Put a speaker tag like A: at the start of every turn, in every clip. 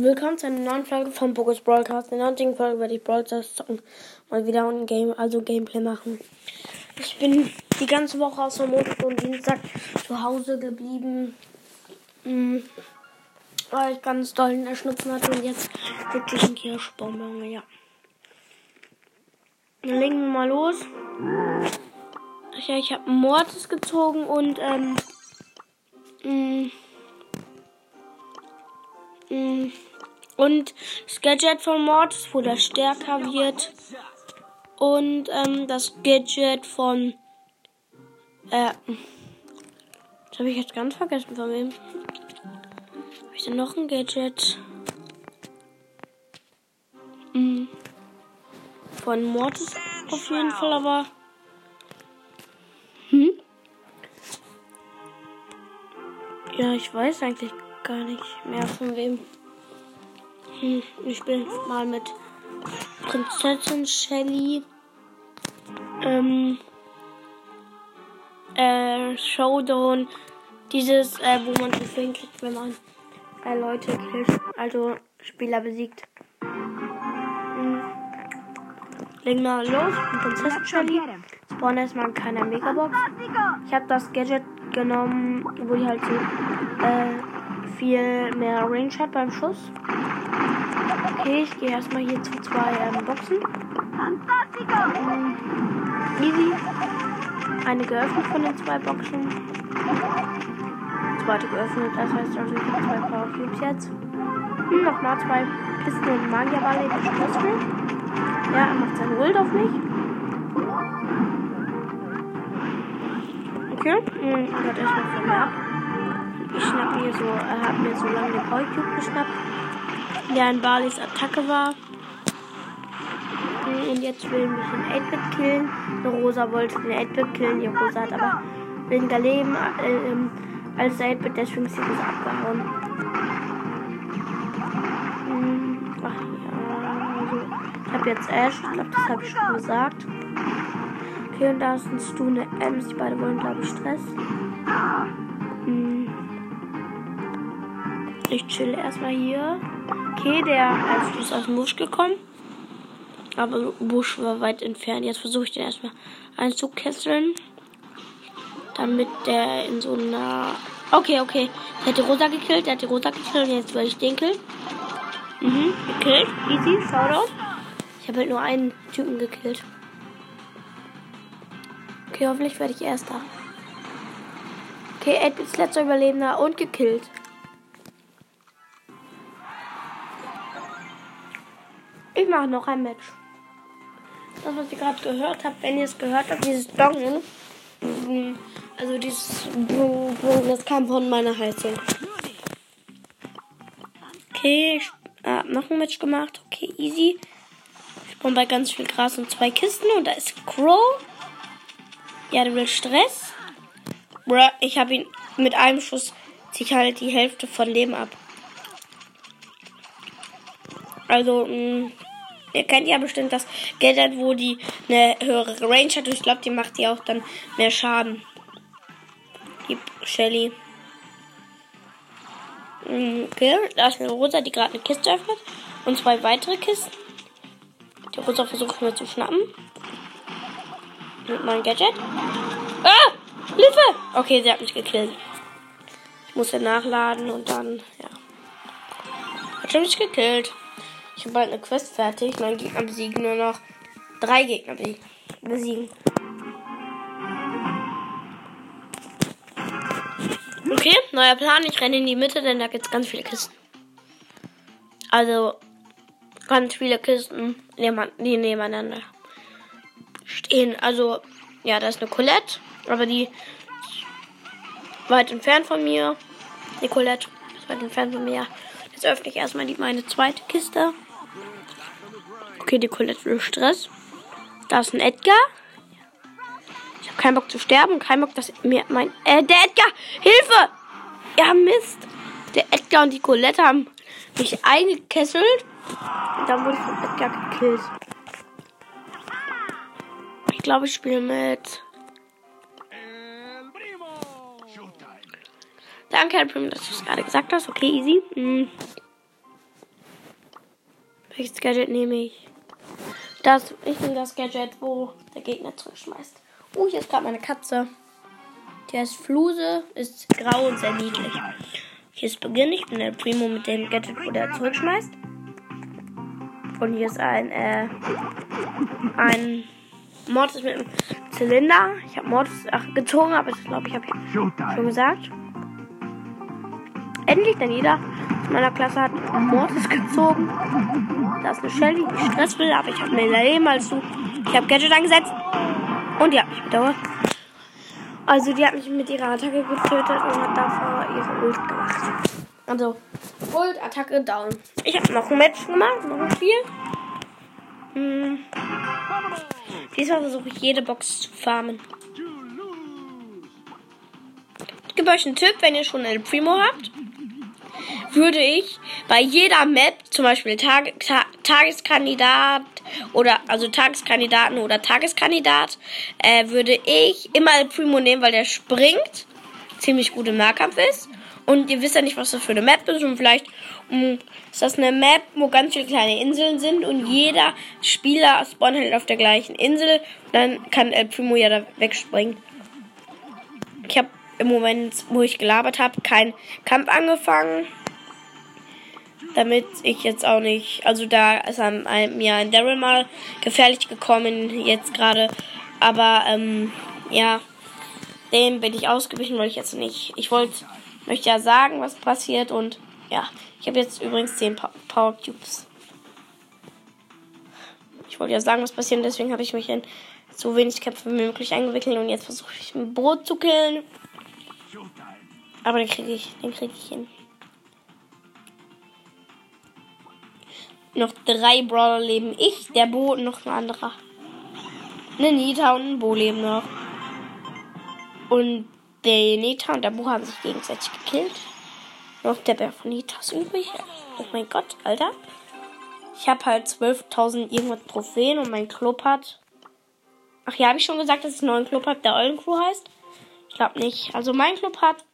A: Willkommen zu einer neuen Folge vom Pokus Broadcast. In der heutigen Folge werde ich Broadcast zocken. Mal wieder ein Game, also Gameplay machen. Ich bin die ganze Woche außer Montag und Dienstag zu Hause geblieben. Mhm. Weil ich ganz doll in der Schnupfen hatte und jetzt wirklich ein Kirschbonbon, ja. Dann legen wir mal los. Ja, ich habe Mortis gezogen und ähm, mh, mh, und das Gadget von Mortis, wo der stärker wird. Und ähm, das Gadget von äh, das habe ich jetzt ganz vergessen von wem. Habe ich denn noch ein Gadget? Hm. Von Mortis auf jeden Fall, aber hm? Ja, ich weiß eigentlich gar nicht mehr von wem. Hm, ich bin mal mit Prinzessin Shelly. Ähm, äh, Showdown. Dieses, äh, wo man auf klickt, wenn man äh, Leute killt, also Spieler besiegt. Hm. Legen wir los. Prinzessin Shelly. Spawn erstmal keine Megabox. Ich habe das Gadget genommen, wo die halt so äh, viel mehr Range hat beim Schuss. Okay, ich gehe erstmal hier zu zwei ähm, Boxen. Ähm, easy. Eine geöffnet von den zwei Boxen. Zweite geöffnet, das heißt also ich habe zwei Power Cubes jetzt. Hm, nochmal zwei Kisten und Magierball in Ja, er macht seine Ult auf mich. Okay, hm, wird erstmal von mir ab. Ich schnapp mir so, er hat mir so lange den Power Cube geschnappt, der in Barleys Attacke war. Hm, und jetzt will mich ein 8-Bit killen. Die Rosa wollte den 8-Bit killen, die Rosa hat aber weniger Leben äh, ähm, als der 8-Bit, deswegen ist sie abgehauen. Hm, ach ja, also ich habe jetzt Ash, ich glaube, das habe ich schon gesagt. Okay, und da ist ein Stu, eine Ems. Die beiden wollen, glaube ich, Stress. Hm. Ich chill erstmal hier. Okay, der ist aus dem Busch gekommen. Aber Busch war weit entfernt. Jetzt versuche ich den erstmal einzukesseln. Damit der in so einer. Okay, okay. Der hat die Rosa gekillt. Der hat die Rosa gekillt. Und jetzt will ich den killen. Mhm, gekillt. Easy, Shoutout. Ich habe halt nur einen Typen gekillt. Okay, hoffentlich werde ich Erster. Okay, Ed ist letzter Überlebender und gekillt. Ich mache noch ein Match. Das, was ihr gerade gehört habt, wenn ihr es gehört habt, dieses Dongen. Also dieses das kam von meiner Heizung. Okay, ich habe noch ein Match gemacht. Okay, easy. Ich bin bei ganz viel Gras und zwei Kisten und da ist Crow. Ja, der will Stress. Bruh, ich habe ihn mit einem Schuss sich halt die Hälfte von Leben ab. Also, mh, ihr kennt ja bestimmt das Gadget, wo die eine höhere Range hat. Und ich glaube, die macht die auch dann mehr Schaden. Die Shelly. Okay, da ist eine Rosa, die gerade eine Kiste öffnet. Und zwei weitere Kisten. Die Rosa versucht mir zu schnappen mit meinem Gadget. Ah! Hilfe! Okay, sie hat mich gekillt. Ich musste nachladen und dann, ja. Hat schon mich gekillt. Ich habe bald eine Quest fertig. Mein Gegner besiegen nur noch drei Gegner besiegen. Okay, neuer Plan. Ich renne in die Mitte, denn da gibt es ganz viele Kisten. Also ganz viele Kisten, die nebeneinander stehen. Also, ja, da ist eine Colette, aber die ist weit entfernt von mir. Die Colette ist weit entfernt von mir. Jetzt öffne ich erstmal die, meine zweite Kiste. Okay, die Colette will Stress. Da ist ein Edgar. Ich habe keinen Bock zu sterben, keinen Bock, dass mir mein. Äh, der Edgar! Hilfe! Ja, Mist! Der Edgar und die Colette haben mich eingekesselt. Und dann wurde ich von Edgar gekillt. Ich glaube, ich spiele mit. Danke, Herr Prim, dass du es gerade gesagt hast. Okay, easy. Hm. Welches Gadget nehme ich? Das, ich nehme das Gadget, wo der Gegner zurückschmeißt. Oh, hier ist gerade meine Katze. Die heißt Fluse, ist grau und sehr niedlich. Hier ist Beginn. Ich bin der Primo mit dem Gadget, wo der zurückschmeißt. Und hier ist ein, äh, ein Mortis mit einem Zylinder. Ich habe Mortis ach, gezogen, aber ich glaube, ich habe schon gesagt. Endlich, denn jeder meiner Klasse hat Mortis gezogen. Da ist eine Shelly, die Stress will, aber ich habe mehr Leben als du. Ich habe Gadget eingesetzt. Und die hat mich bedauert. Also die hat mich mit ihrer Attacke getötet und hat davor ihre Ult gemacht. Also, Ult, Attacke, down. Ich habe noch ein Match gemacht, noch ein Spiel. Hm. Diesmal versuche ich jede Box zu farmen. Ich gebe euch einen Tipp, wenn ihr schon El Primo habt würde ich bei jeder Map, zum Beispiel Tag, Ta Tageskandidat oder also Tageskandidaten oder Tageskandidat, äh, würde ich immer Primo nehmen, weil der springt, ziemlich gut im Nahkampf ist. Und ihr wisst ja nicht, was das für eine Map ist. Und vielleicht mh, hm, ist das eine Map, wo ganz viele kleine Inseln sind. Und jeder Spieler spawnt halt auf der gleichen Insel. Dann kann El Primo ja da wegspringen. Ich habe im Moment, wo ich gelabert habe, keinen Kampf angefangen damit ich jetzt auch nicht, also da ist einem, mir ein Daryl mal gefährlich gekommen, jetzt gerade, aber ähm, ja, dem bin ich ausgewichen, weil ich jetzt nicht, ich wollte, möchte ja sagen, was passiert und ja, ich habe jetzt übrigens 10 Power Cubes. Ich wollte ja sagen, was passiert, deswegen habe ich mich in so wenig Kämpfe wie möglich eingewickelt und jetzt versuche ich ein Brot zu killen. Aber den kriege ich, den kriege ich hin. Noch drei Brawler leben. Ich, der Bo und noch ein anderer. Eine Nita und ein Bo leben noch. Und der Nita und der Bo haben sich gegenseitig gekillt. Noch der Bär von Nitas übrig. Oh mein Gott, Alter. Ich habe halt 12.000 irgendwas Trophäen und mein Club hat. Ach ja, habe ich schon gesagt, dass es einen neuen Club hat, der Eulen Crew heißt? Ich glaube nicht. Also mein Club hat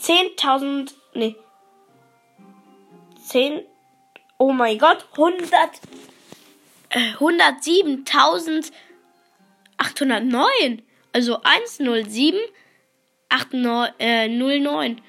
A: 10.000. Nee. 10. Oh mein Gott, 100, äh, 107.809. Also 107 89, äh, 09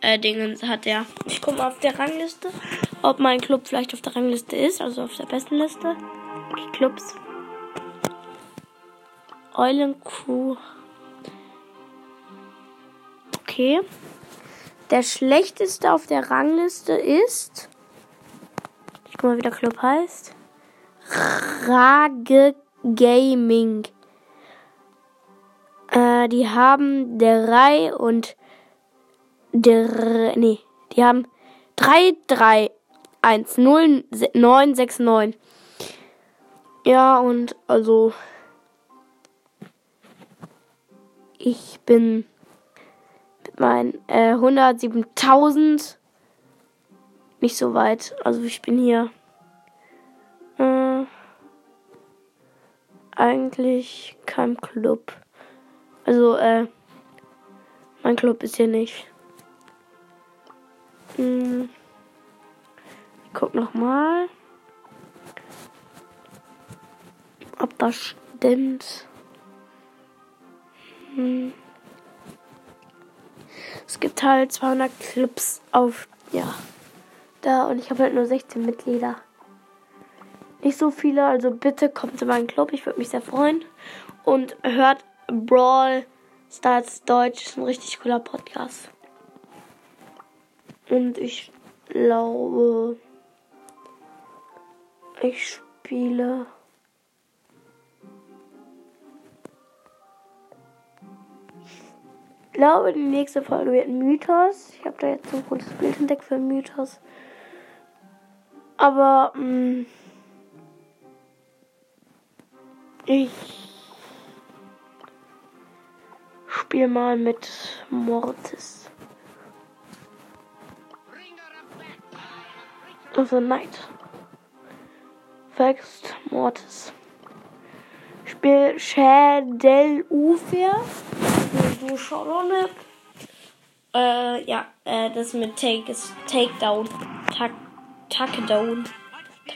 A: äh, Dingens hat er. Ich gucke mal auf der Rangliste, ob mein Club vielleicht auf der Rangliste ist, also auf der besten Liste. Okay, Clubs. Eulen Crew. Okay. Der schlechteste auf der Rangliste ist Guck mal, wie der Club heißt. Rage Gaming. Äh, die haben drei und der, nee, die haben 3, 3, 1, 0, 9, 6, 9. Ja, und also ich bin mit meinen äh, 107.000 nicht so weit. Also ich bin hier äh, eigentlich kein Club. Also, äh, mein Club ist hier nicht. Hm. Ich guck noch mal, ob das stimmt. Hm. Es gibt halt 200 Clubs auf, ja da und ich habe halt nur 16 Mitglieder. Nicht so viele, also bitte kommt zu meinem Club, ich würde mich sehr freuen. Und hört Brawl Stars Deutsch, ist ein richtig cooler Podcast. Und ich glaube, ich spiele. Ich glaube, die nächste Folge wird Mythos. Ich habe da jetzt so ein gutes Bild entdeckt für Mythos. Aber mh, mm, ich spiele mal mit Mortis. Also Night. Fast Mortis. Spiel Schädel Ufer. So Schaulone. Äh, ja, äh, das mit Take ist Takedown. Tak Takedown.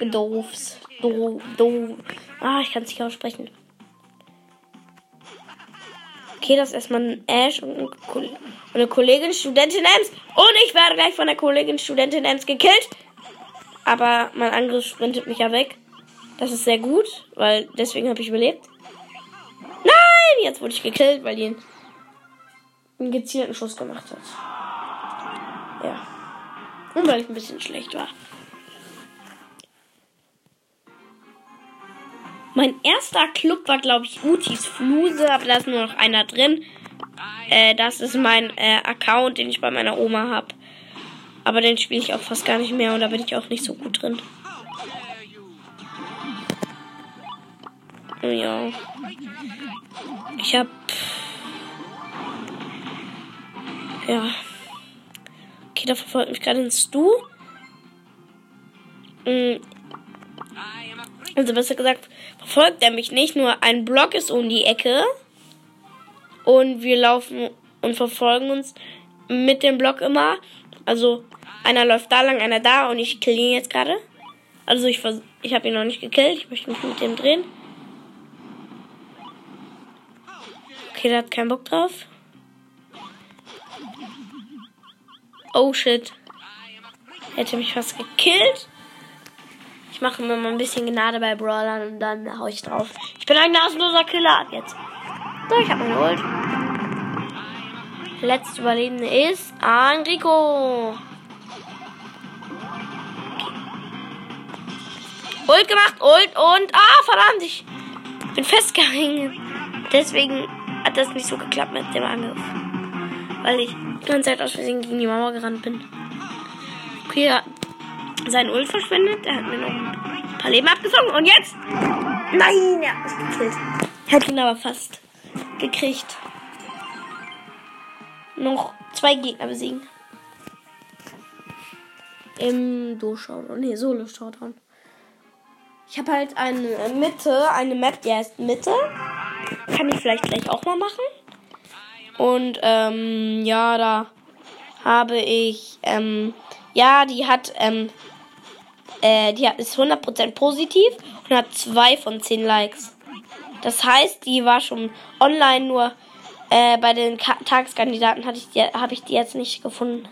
A: Doofs. Do, do. Ah, ich kann es nicht aussprechen. Okay, das ist erstmal ein Ash und eine Kollegin, Studentin Ems. Und ich werde gleich von der Kollegin, Studentin Ems gekillt. Aber mein Angriff sprintet mich ja weg. Das ist sehr gut, weil deswegen habe ich überlebt. Nein, jetzt wurde ich gekillt, weil die einen gezielten Schuss gemacht hat. Ja. Und weil ich ein bisschen schlecht war. Mein erster Club war, glaube ich, Utis Fluse, aber da ist nur noch einer drin. Äh, das ist mein äh, Account, den ich bei meiner Oma habe. Aber den spiele ich auch fast gar nicht mehr und da bin ich auch nicht so gut drin. Ja. Ich hab. Ja. Okay, da verfolgt mich gerade ein Stu. Mm. Also besser gesagt, verfolgt er mich nicht, nur ein Block ist um die Ecke. Und wir laufen und verfolgen uns mit dem Block immer. Also einer läuft da lang, einer da und ich kill ihn jetzt gerade. Also ich, ich habe ihn noch nicht gekillt, ich möchte mich mit dem drehen. Okay, der hat keinen Bock drauf. Oh shit. Hätte mich fast gekillt. Ich mache mir mal ein bisschen Gnade bei Brawlern und dann hau ich drauf. Ich bin ein nasenloser Killer ab jetzt. So, ich habe meine Ult. Letzte Überlebende ist Enrico. Ult gemacht, Ult und... Ah, verdammt, ich bin festgehangen. Deswegen hat das nicht so geklappt mit dem Angriff. Weil ich die ganze Zeit aus Versehen gegen die Mauer gerannt bin. Okay, Sein Ult verschwendet. Er hat mir noch ein paar Leben abgezogen. Und jetzt? Nein, er hat mich gekillt. Er hat ihn aber fast gekriegt. Noch zwei Gegner besiegen. Im Do-Showdown. Nee, Solo-Showdown. Ich habe halt eine Mitte, eine Map, die heißt Mitte. Kann ich vielleicht gleich auch mal machen. Und ähm, ja, da habe ich, ähm, ja, die hat, ähm, äh, die ist 100% positiv und hat 2 von 10 Likes. Das heißt, die war schon online, nur äh, bei den Ka Tageskandidaten habe ich, die, hab ich die jetzt nicht gefunden.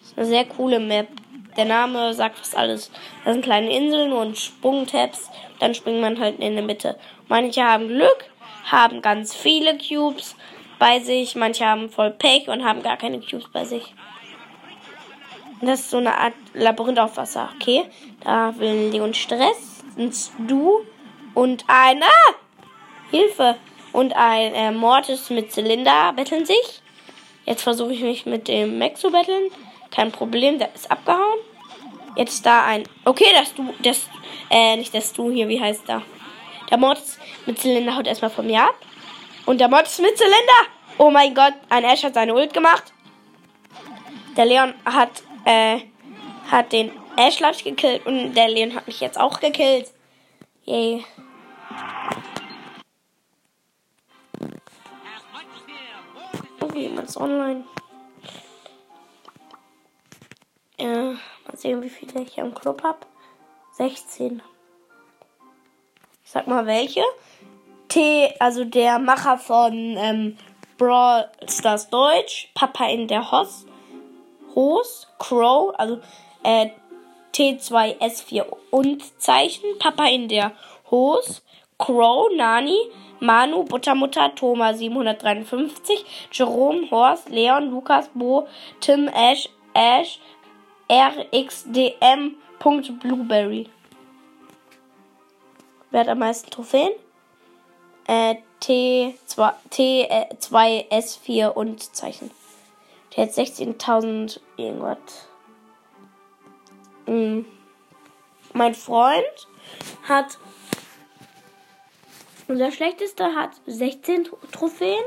A: Das ist eine sehr coole Map. Der Name sagt fast alles. Das sind kleine Inseln und Sprungtabs. Dann springt man halt in der Mitte. Manche haben Glück, haben ganz viele Cubes bei sich. Manche haben voll Pech und haben gar keine Cubes bei sich. Das ist so eine Art Labyrinth auf Wasser. Okay, da will Leon Stress. Sind du und ein... Ah! Hilfe! Und ein äh, Mortis mit Zylinder betteln sich. Jetzt versuche ich mich mit dem Max zu betteln. Kein Problem, der ist abgehauen. Jetzt da ein. Okay, dass du. Das. Äh, nicht dass du hier, wie heißt da? Der Mortis mit Zylinder haut erstmal von mir ab. Und der Mortis mit Zylinder. Oh mein Gott, ein Ash hat seine Ult gemacht. Der Leon hat, äh, hat den Ash gekillt und der Leon hat mich jetzt auch gekillt. Yay. Okay, man ist online. Äh, mal sehen, wie viele ich am Club habe. 16. Ich sag mal welche. T, also der Macher von ähm, Brawl Stars Deutsch, Papa in der Hoss, Hos, Crow, also äh, T2S4 und Zeichen, Papa in der Hos, Crow, Nani, Manu, Buttermutter, Thomas 753, Jerome, Horst, Leon, Lukas, Bo, Tim, Ash, Ash, rxdm.blueberry. Wer hat am meisten Trophäen? Äh, T2, T2S4 und Zeichen. Der hat 16.000 irgendwas. Mhm. Mein Freund hat. Unser schlechtester hat 16 Trophäen.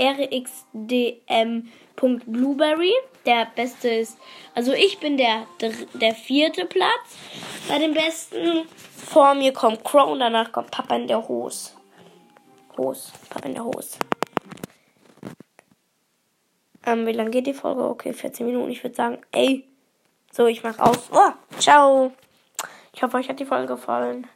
A: rxdm.blueberry. Der beste ist. Also ich bin der, der vierte Platz bei den besten. Vor mir kommt Crow und danach kommt Papa in der Hose. Hose. Papa in der Hose. Ähm, wie lange geht die Folge? Okay, 14 Minuten. Ich würde sagen, ey, So, ich mach aus. Oh, ciao. Ich hoffe, euch hat die Folge gefallen.